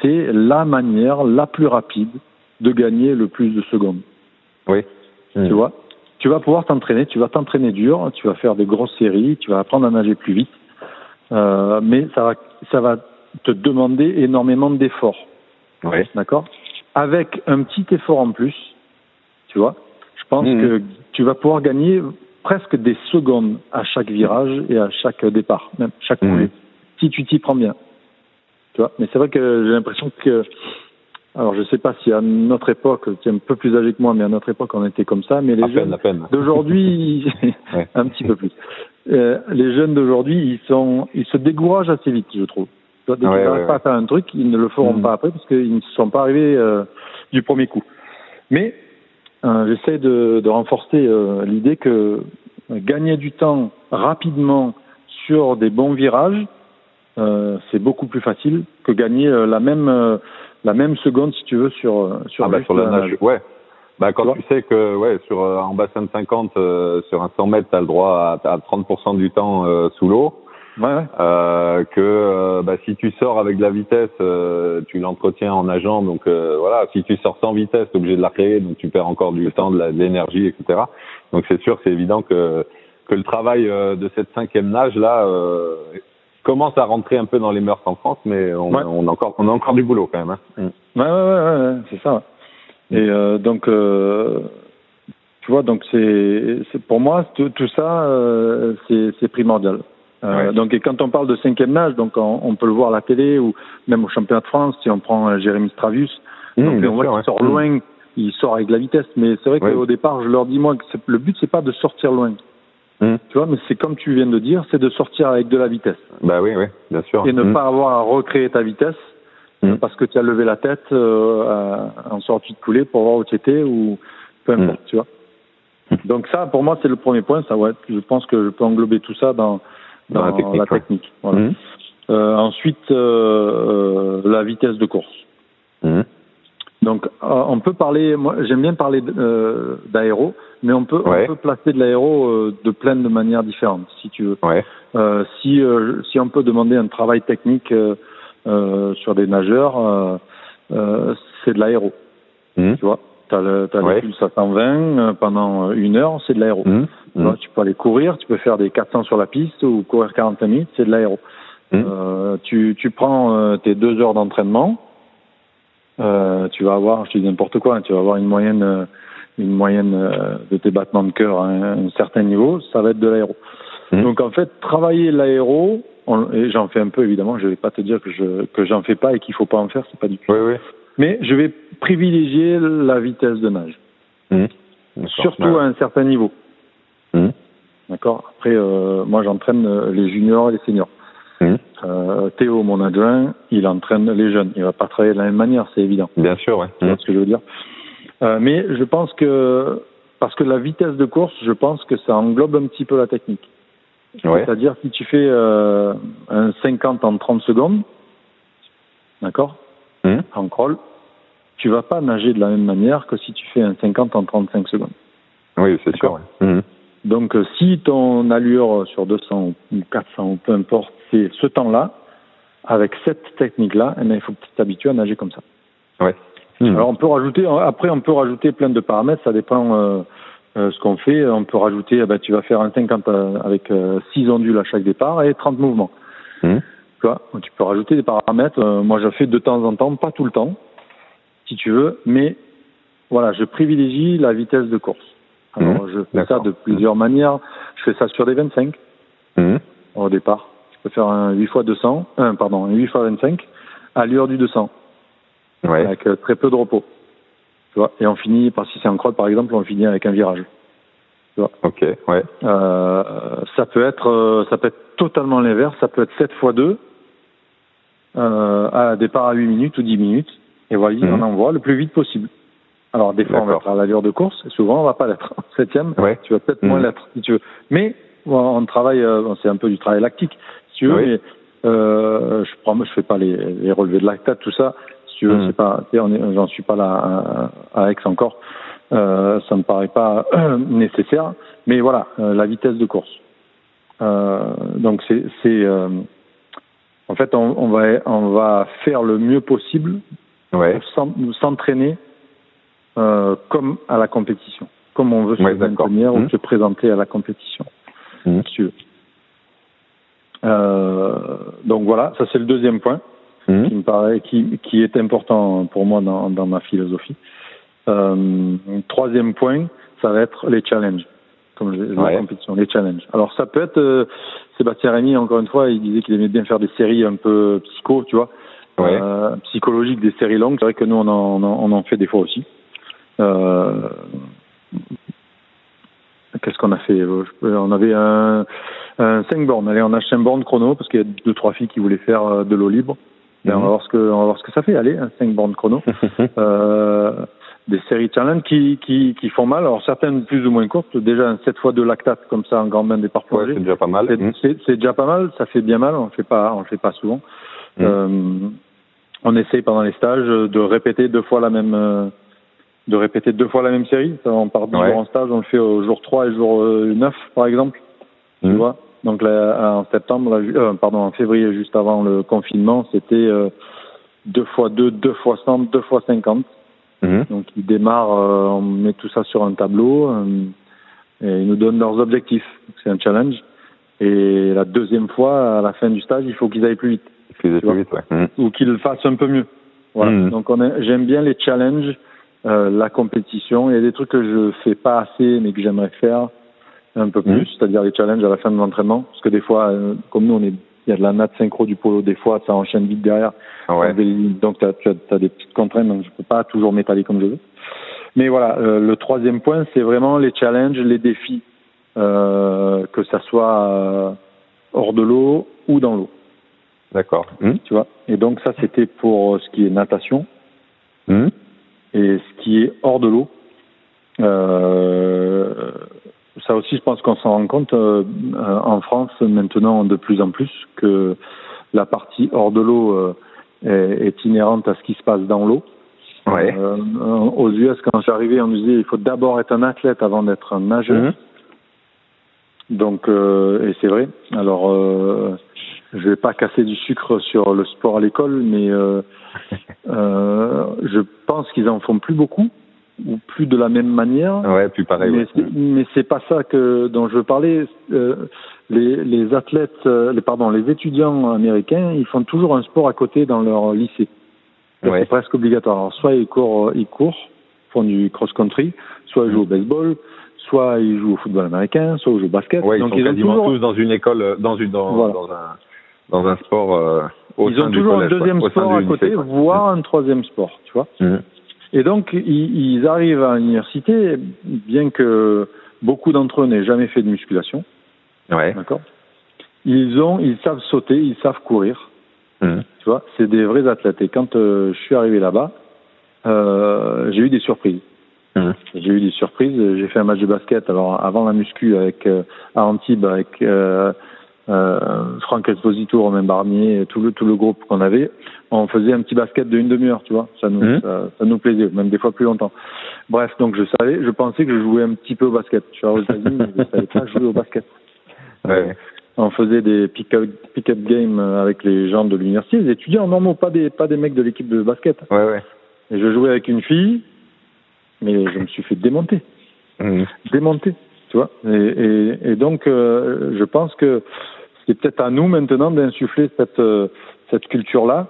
c'est la manière la plus rapide de gagner le plus de secondes. Oui. Tu Mhm. vois? Tu vas pouvoir t'entraîner, tu vas t'entraîner dur, tu vas faire des grosses séries, tu vas apprendre à nager plus vite, euh, mais ça va, ça va te demander énormément d'efforts. D'accord Avec un petit effort en plus, tu vois, je pense Mhm. que tu vas pouvoir gagner presque des secondes à chaque virage et à chaque départ, même chaque coulée, si tu t'y prends bien. Tu vois Mais c'est vrai que j'ai l'impression que, alors je sais pas si à notre époque, tu es un peu plus âgé que moi, mais à notre époque on était comme ça, mais les À jeunes d'aujourd'hui, un petit peu plus. Euh, les jeunes d'aujourd'hui, ils sont, ils se découragent assez vite, je trouve. Tu Dès qu'ils n'arrivent ouais, pas à faire un truc, ils ne le feront Mhm. pas après parce qu'ils ne sont pas arrivés euh, du premier coup. Mais euh, j'essaie de, de renforcer euh, l'idée que euh, gagner du temps rapidement sur des bons virages, euh, c'est beaucoup plus facile que gagner euh, la même euh, la même seconde si tu veux sur sur, Ah bah juste sur la nage, ouais. Bah quand Tu tu sais que ouais sur en bassin de 50 euh, sur un 100 mètres t'as le droit à, à 30% du temps euh, sous l'eau, Ouais, ouais. euh, que euh, bah, si tu sors avec de la vitesse, euh, tu l'entretiens en nageant, donc euh, voilà. Si tu sors sans vitesse, t'es obligé de la créer, donc tu perds encore du temps, de l'énergie, etc. Donc c'est sûr, c'est évident que que le travail euh, de cette cinquième nage là euh, commence à rentrer un peu dans les mœurs en France, mais on, Ouais. on a encore on a encore du boulot quand même. Hein. Ouais, ouais, ouais, ouais, ouais, c'est ça. Et euh, donc, euh, tu vois, donc c'est, pour moi tout, tout ça, euh, c'est primordial. Euh, Ouais. Donc, et quand on parle de cinquième nage, donc on, on peut le voir à la télé ou même au championnat de France, si on prend euh, Jérémy Stravius, donc Mm, bien on voit qu'il ouais. sort Mm. loin, il sort avec la vitesse. Mais c'est vrai Ouais. qu'au départ, je leur dis moi que le but c'est pas de sortir loin, Mm. tu vois, mais c'est comme tu viens de dire, c'est de sortir avec de la vitesse Bah oui, oui, bien sûr. et ne pas avoir à recréer ta vitesse parce que tu as levé la tête euh, en sortie de coulée pour voir où tu étais ou peu importe, tu vois. Donc ça, pour moi, c'est le premier point. Ça, ouais, je pense que je peux englober tout ça dans, Dans la technique, ouais. technique, voilà. Mm. Euh, ensuite, euh, euh, la vitesse de course. Mm. Donc, euh, on peut parler. Moi, j'aime bien parler euh, d'aéro, mais on peut, Ouais. on peut placer de l'aéro de plein de manières différentes, si tu veux. Ouais. Euh, si, euh, si on peut demander un travail technique sur des nageurs, euh, euh, c'est de l'aéro. Mm. Tu vois, tu as le, Ouais. le pulse à 120 euh, pendant une heure, c'est de l'aéro. Tu, vois, tu peux aller courir, tu peux faire des 400 sur la piste ou courir 45 minutes, c'est de l'aéro. Mm. Euh, tu, tu prends euh, tes deux heures d'entraînement, euh, tu vas avoir, je dis n'importe quoi, hein, tu vas avoir une moyenne, euh, une moyenne euh, de tes battements de cœur à un, certain niveau, ça va être de l'aéro. Mm. Donc en fait, travailler l'aéro, et j'en fais un peu évidemment, je vais pas te dire que je que j'en fais pas et qu'il faut pas en faire, c'est pas du tout. Oui, oui. Mais je vais privilégier la vitesse de nage, Mm. Surtout à un certain niveau. Mm. D'accord. Après, euh, moi, j'entraîne euh, les juniors et les seniors. Mm. Euh, Théo, mon adjoint, il entraîne les jeunes. Il va pas travailler de la même manière, c'est évident. Bien sûr, ouais. Tu vois ce que je veux dire? Euh, Mais je pense que parce que la vitesse de course, je pense que ça englobe un petit peu la technique. Ouais. C'est-à-dire si tu fais un 50 en 30 secondes, d'accord, Mm. en crawl, tu vas pas nager de la même manière que si tu fais un 50 en 35 secondes. Oui, c'est sûr. Ouais. Donc, euh, si ton allure sur 200 ou 400 ou peu importe, c'est ce temps-là, avec cette technique-là, eh il faut que tu t'habitues à nager comme ça. Ouais. Mm. Alors, on peut rajouter, après, on peut rajouter plein de paramètres, ça dépend euh, euh, ce qu'on fait. On peut rajouter, eh ben, tu vas faire un 50 euh, avec euh, 6 ondules à chaque départ et 30 mouvements. Mm. Tu vois, tu peux rajouter des paramètres. Moi, je fais de temps en temps, pas tout le temps, si tu veux, mais voilà, je privilégie la vitesse de course. Alors, Mhm. je fais ça de plusieurs manières. Je fais ça sur des 25 Mhm. au départ. Je peux faire un 8 x 200, un, pardon, un 8 x 25 à l'heure du 200, Ouais. avec euh, très peu de repos. Tu vois, et on finit, par si c'est en crotte par exemple, on finit avec un virage. Ok. Ouais. Euh, ça peut être, euh, ça peut être totalement l'inverse. Ça peut être 7 x 2 euh, à départ à 8 minutes ou 10 minutes. Et voilà, Mhm. on envoie le plus vite possible. Alors des fois on va être à l'allure de course, et souvent on va pas l'être. En septième, Ouais. tu vas peut-être moins Mhm. l'être si tu veux. Mais on travaille, euh, c'est un peu du travail lactique, si tu veux. Oui. Mais euh, je prends, je fais pas les, les relevés de lactate, tout ça. Si tu veux, Mhm. c'est pas, j'en suis pas là à, à Aix encore. Euh, ça me paraît pas nécessaire. Mais voilà, euh, la vitesse de course. Euh, donc c'est, c'est euh, en fait, on, on va, on va faire le mieux possible Ouais. pour s'entraîner euh, comme à la compétition, comme on veut se Ouais, maintenir ou Mhm. se présenter à la compétition. Mhm. si tu veux. Euh, donc voilà, ça c'est le deuxième point Mhm. qui me paraît qui, qui est important pour moi dans, dans ma philosophie. Euh, troisième point, ça va être les challenges, comme je, la Ouais. compétition, les challenges. Alors ça peut être euh, Sébastien Rémy, encore une fois, il disait qu'il aimait bien faire des séries un peu psycho, tu vois, Ouais. euh, psychologiques, des séries longues. C'est vrai que nous on en, on en fait des fois aussi. Euh, Qu'est-ce qu'on a fait On avait un, un 5 bornes. Allez, on a acheté un borne chrono parce qu'il y a deux trois filles qui voulaient faire euh, de l'eau libre. Ben, on va Mhm. voir ce que on va voir ce que ça fait. Allez, un 5 bornes chrono. Euh, des séries challenge qui, qui qui font mal. Alors certaines plus ou moins courtes. Déjà un 7 fois de lactate comme ça en grand bain départ Ouais, c'est déjà pas mal. C'est- Mhm. c'est déjà pas mal. Ça fait bien mal. On le fait pas on le fait pas souvent. Mhm. Euh, on essaye pendant les stages de répéter deux fois la même euh, de répéter deux fois la même série. Ça, On part du Ouais. jour en stage, on le fait au jour 3 et jour euh, 9 par exemple. Tu Mhm. vois Donc là, en septembre, là, euh, pardon, en février, juste avant le confinement, c'était euh, deux fois deux, deux fois 100, deux fois 50. Mhm. Donc ils démarrent, euh, on met tout ça sur un tableau euh, et ils nous donnent leurs objectifs. C'est un challenge. Et la deuxième fois, à la fin du stage, il faut qu'ils aillent plus vite Tu vois. plus vite, ouais. Mhm. ou qu'ils le fassent un peu mieux. Voilà. Donc j'aime bien les challenges, euh, la compétition. Il y a des trucs que je fais pas assez, mais que j'aimerais faire un peu plus, Mhm. c'est-à-dire les challenges à la fin de l'entraînement. Parce que des fois, euh, comme nous, on est, il y a de la natte synchro du polo, des fois, ça enchaîne vite derrière. Ah ouais. Donc tu as, des petites contraintes, donc je peux pas toujours m'étaler comme je veux. Mais voilà, euh, le troisième point, c'est vraiment les challenges, les défis, euh, que ça soit euh, hors de l'eau ou dans l'eau D'accord. Tu vois? Et donc ça, c'était pour ce qui est natation Mhm. Et ce qui est hors de l'eau. Euh, ça aussi, je pense qu'on s'en rend compte euh, en France maintenant de plus en plus que la partie hors de l'eau euh, est, est inhérente à ce qui se passe dans l'eau. Ouais. Aux US, quand j'arrivais, on nous disait il faut d'abord être un athlète avant d'être un nageur. Mhm. Donc, et c'est vrai. Alors, je vais pas casser du sucre sur le sport à l'école, mais euh, euh, je pense qu'ils en font plus beaucoup ou plus de la même manière. Ouais, puis pareil. mais ouais. c'est- mais c'est pas ça que dont je veux parler. Euh, les, les athlètes, euh, les pardon, les étudiants américains, ils font toujours un sport à côté dans leur lycée. Ouais. C'est presque obligatoire. Alors, soit ils courent, ils courent, font du cross-country, soit ils jouent au baseball, soit ils jouent au football américain, soit ils jouent au basket. Ouais, ils Donc sont ils ont quasiment toujours, tous dans une école, euh, dans une dans, Voilà. dans un dans un sport euh, au ils sein ont toujours collège, un deuxième quoi, sport à côté, voire un troisième sport, tu vois. Mhm. Et donc, ils, ils arrivent à l'université, bien que beaucoup d'entre eux n'aient jamais fait de musculation, Ouais. d'accord Ils ont, ils savent sauter, ils savent courir, Mhm. tu vois. C'est des vrais athlètes. Et quand euh, je suis arrivé là-bas, euh, j'ai eu des surprises. J'ai eu des surprises. J'ai fait un match de basket. Alors avant la muscu avec euh, à Antibes avec euh, euh, Franck Esposito, Romain Barnier, tout le tout le groupe qu'on avait, on faisait un petit basket de une demi-heure, tu vois. Ça nous Mhm. ça, ça nous plaisait, même des fois plus longtemps. Bref, donc je savais, je pensais que je jouais un petit peu au basket. Je suis aux États-Unis, mais je savais pas jouer au basket. Ouais. On faisait des pick-up pick-up games avec les gens de l'université, les étudiants normaux, pas des pas des mecs de l'équipe de basket. Ouais, ouais. Et je jouais avec une fille, mais je me suis fait démonter Mhm. démonter, tu vois. Et, et, et donc, euh, je pense que c'est peut-être à nous maintenant d'insuffler cette euh, cette culture-là,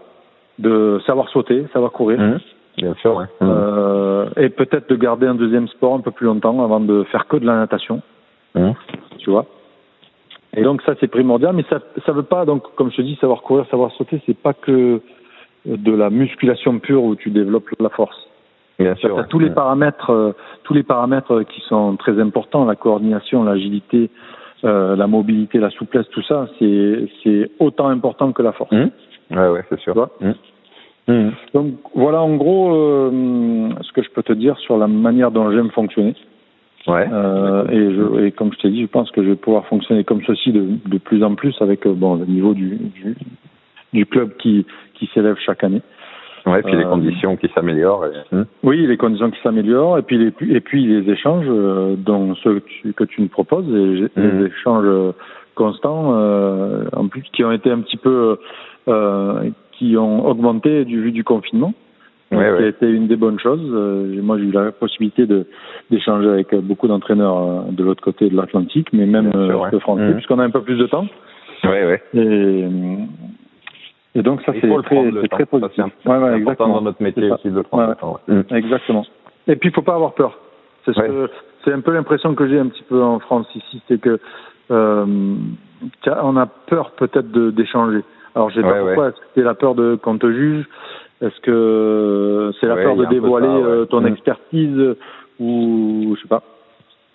de savoir sauter, savoir courir. Mhm. Bien sûr, ouais. Mhm. Euh, et peut-être de garder un deuxième sport un peu plus longtemps avant de faire que de la natation. Mmh. Tu vois? Et donc ça c'est primordial, mais ça ça veut pas donc comme je te dis savoir courir, savoir sauter, c'est pas que de la musculation pure où tu développes la force. Bien sûr. Tous les paramètres, euh, tous les paramètres qui sont très importants, la coordination, l'agilité, euh, la mobilité, la souplesse, tout ça, c'est c'est autant important que la force. Mmh. Ouais, ouais, c'est sûr. Mmh. Mmh. Donc voilà en gros euh, ce que je peux te dire sur la manière dont j'aime fonctionner. Ouais. Euh, et, je, et comme je t'ai dit, je pense que je vais pouvoir fonctionner comme ceci de, de plus en plus avec euh, bon le niveau du, du, du club qui, qui s'élève chaque année. Ouais, puis les Euh, conditions qui s'améliorent. et- Mmh. Oui, les conditions qui s'améliorent et puis les et puis les échanges euh, dont ceux que tu, que tu nous proposes, les, les échanges constants, euh, en plus qui ont été un petit peu euh, qui ont augmenté du vu du confinement. Ouais, qui a ouais. été une des bonnes choses. Moi, j'ai eu la possibilité de d'échanger avec beaucoup d'entraîneurs de l'autre côté de l'Atlantique, mais même Bien sûr, ouais. de français, Mhm. puisqu'on a un peu plus de temps. Ouais, ouais. Et, et donc ça, c'est très, très positif. C'est Ouais, ouais, important dans notre métier aussi de prendre Ouais, le temps. ouais. Mmh. Exactement. Et puis, il faut pas avoir peur. C'est ce un peu l'impression que j'ai un petit peu en France ici, c'est que euh, on a peur peut-être d'échanger. Alors, je sais pas pourquoi. Est-ce que c'est la peur de qu'on te juge? Est-ce que c'est la peur de dévoiler ça, euh, ton Mm. expertise ou je sais pas.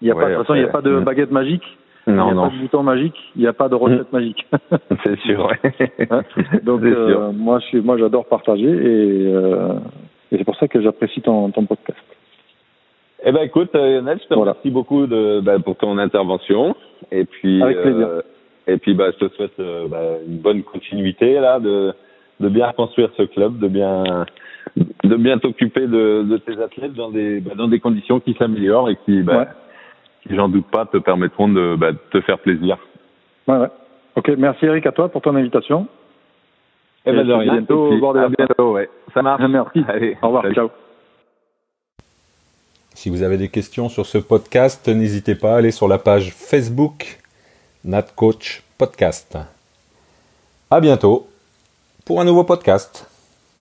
Il y a pas de toute façon, il n'y a pas de mm. baguette magique. Il n'y Non, a non, pas de bouton magique. Il n'y a pas de recette magique. c'est sûr. ouais. Hein Donc euh, sûr. moi, je suis, moi, j'adore partager et, euh, et c'est pour ça que j'apprécie ton, ton podcast. Eh ben écoute, euh, Lionel, je te Voilà. remercie beaucoup de, bah, pour ton intervention. Et puis, Avec plaisir. euh, et puis, bah, je te souhaite euh, bah, une bonne continuité là, de, de bien construire ce club, de bien, de bien t'occuper de, de tes athlètes dans des, bah, dans des conditions qui s'améliorent et qui, bah, Ouais. Qui, j'en doute pas, te permettront de, bah, de te faire plaisir. Ouais, ouais. Ok, merci Eric à toi pour ton invitation. Eh ben, Et de à rien. bientôt Et au bord de à la mer. bientôt, ouais. Ça marche. Merci. Allez, Au revoir. salut. Ciao. Si vous avez des questions sur ce podcast, n'hésitez pas à aller sur la page Facebook NatCoach Podcast. À bientôt pour un nouveau podcast.